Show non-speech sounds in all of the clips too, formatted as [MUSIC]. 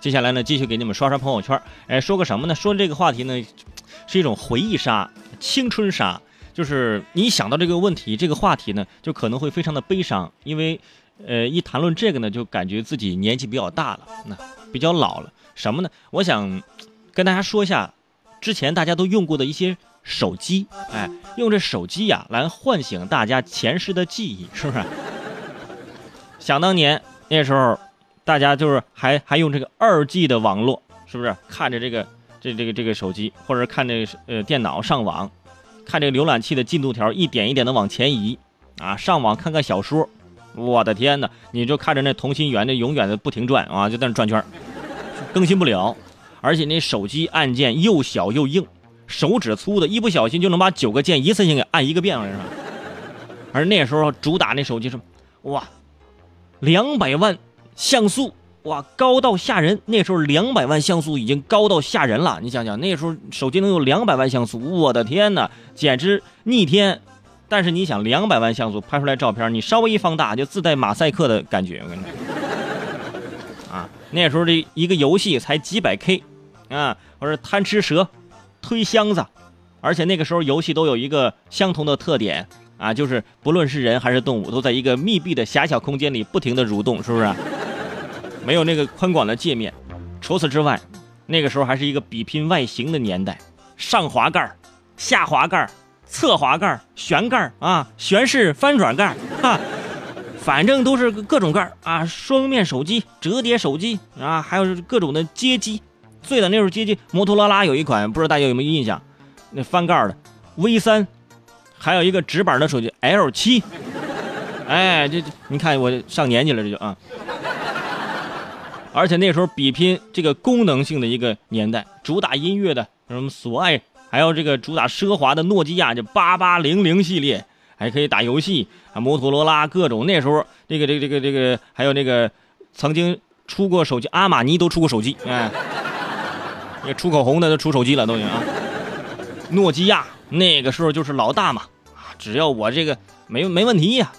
接下来呢，继续给你们刷刷朋友圈。哎，说个什么呢？说这个话题呢，是一种回忆杀、青春杀。就是你想到这个问题、这个话题呢，就可能会非常的悲伤，因为，呃，一谈论这个呢，就感觉自己年纪比较大了，那比较老了。什么呢？我想跟大家说一下，之前大家都用过的一些手机，哎，用这手机呀来唤醒大家前世的记忆，是不是？想当年那时候。大家就是还还用这个二 G 的网络，是不是看着这个这这个这个手机，或者看这呃电脑上网，看这个浏览器的进度条一点一点的往前移啊，上网看看小说，我的天哪，你就看着那同心圆的永远的不停转啊，就在那转圈，更新不了，而且那手机按键又小又硬，手指粗的，一不小心就能把九个键一次性给按一个遍了，是吧？而那时候主打那手机是哇，两百万。像素哇，高到吓人！那时候两百万像素已经高到吓人了。你想想，那时候手机能有两百万像素，我的天哪，简直逆天！但是你想，两百万像素拍出来照片，你稍微一放大就自带马赛克的感觉。我跟你说，啊，那时候这一个游戏才几百 K，啊，或者贪吃蛇、推箱子，而且那个时候游戏都有一个相同的特点啊，就是不论是人还是动物，都在一个密闭的狭小空间里不停的蠕动，是不是？没有那个宽广的界面，除此之外，那个时候还是一个比拼外形的年代，上滑盖下滑盖侧滑盖旋盖啊，旋式翻转盖 [LAUGHS] 哈，反正都是各种盖啊，双面手机、折叠手机啊，还有各种的街机。最的那时候街机，摩托罗拉有一款，不知道大家有没有印象？那翻盖的 V 三，还有一个直板的手机 L 七。哎，这你看我上年纪了，这就啊。而且那时候比拼这个功能性的一个年代，主打音乐的什么索爱，还有这个主打奢华的诺基亚，就八八零零系列，还可以打游戏，摩托罗拉各种。那时候这个这个这个这个还有那个曾经出过手机，阿玛尼都出过手机，哎，那出口红的都出手机了都行啊。诺基亚那个时候就是老大嘛，只要我这个没没问题呀。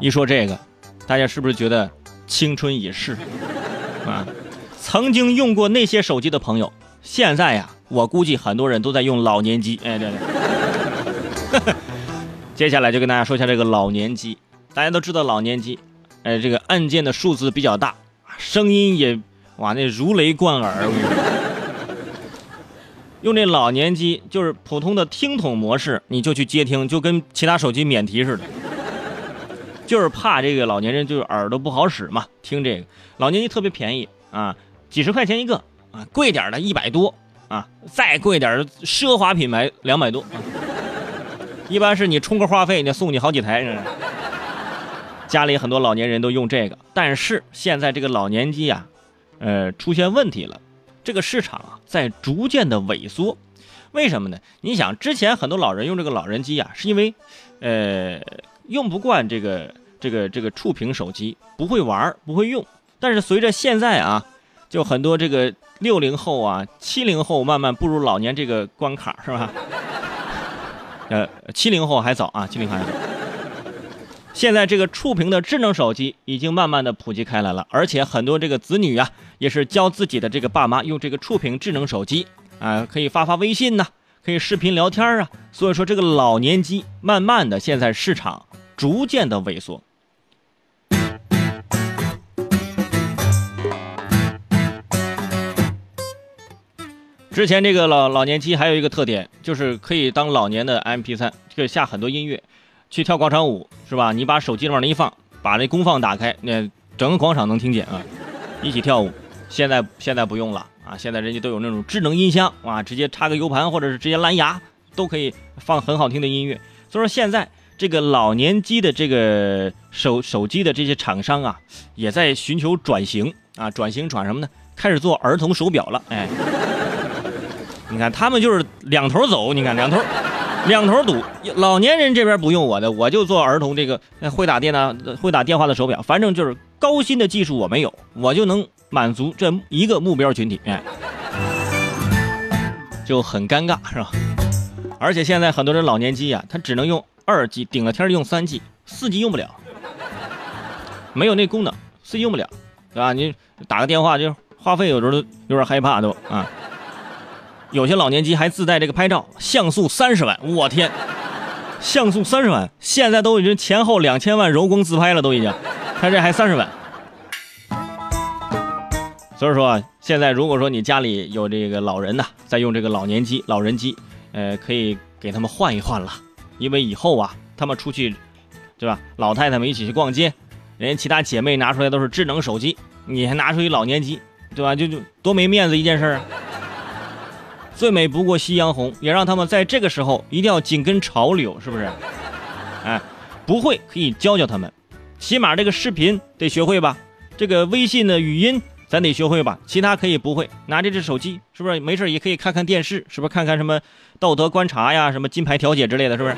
一说这个，大家是不是觉得？青春已逝，啊！曾经用过那些手机的朋友，现在呀，我估计很多人都在用老年机。哎，对对。[LAUGHS] 接下来就跟大家说一下这个老年机。大家都知道老年机，哎，这个按键的数字比较大，声音也哇，那如雷贯耳。用这老年机就是普通的听筒模式，你就去接听，就跟其他手机免提似的。就是怕这个老年人就是耳朵不好使嘛，听这个老年机特别便宜啊，几十块钱一个啊，贵点的一百多啊，再贵点的奢华品牌两百多，一般是你充个话费，你送你好几台。家里很多老年人都用这个，但是现在这个老年机啊，呃，出现问题了，这个市场啊在逐渐的萎缩，为什么呢？你想之前很多老人用这个老人机啊，是因为，呃。用不惯这个这个这个触屏手机，不会玩不会用。但是随着现在啊，就很多这个六零后啊、七零后慢慢步入老年这个关卡，是吧？[LAUGHS] 呃，七零后还早啊，七零后还早。现在这个触屏的智能手机已经慢慢的普及开来了，而且很多这个子女啊，也是教自己的这个爸妈用这个触屏智能手机啊，可以发发微信呐，可以视频聊天啊。所以说这个老年机慢慢的现在市场。逐渐的萎缩。之前这个老老年机还有一个特点，就是可以当老年的 M P 三，可以下很多音乐，去跳广场舞是吧？你把手机往那一放，把那功放打开，那整个广场能听见啊，一起跳舞。现在现在不用了啊，现在人家都有那种智能音箱啊，直接插个 U 盘或者是直接蓝牙都可以放很好听的音乐。所以说现在。这个老年机的这个手手机的这些厂商啊，也在寻求转型啊，转型转什么呢？开始做儿童手表了。哎，你看他们就是两头走，你看两头两头堵。老年人这边不用我的，我就做儿童这个会打电脑、会打电话的手表，反正就是高新的技术我没有，我就能满足这一个目标群体。哎，就很尴尬，是吧？而且现在很多人老年机啊，他只能用。二 G 顶了天用三 G，四 G 用不了，没有那功能，四 G 用不了。对吧？你打个电话就话费有时候都有点害怕都啊。有些老年机还自带这个拍照，像素三十万，我天，像素三十万，现在都已经前后两千万柔光自拍了，都已经，他这还三十万。所以说啊，现在如果说你家里有这个老人呐，在用这个老年机、老人机，呃，可以给他们换一换了，因为以后啊，他们出去，对吧？老太太们一起去逛街，人家其他姐妹拿出来都是智能手机，你还拿出一老年机，对吧？就就多没面子一件事啊！最美不过夕阳红，也让他们在这个时候一定要紧跟潮流，是不是？哎，不会可以教教他们，起码这个视频得学会吧？这个微信的语音。咱得学会吧，其他可以不会。拿着这手机，是不是没事也可以看看电视？是不是看看什么道德观察呀，什么金牌调解之类的，是不是？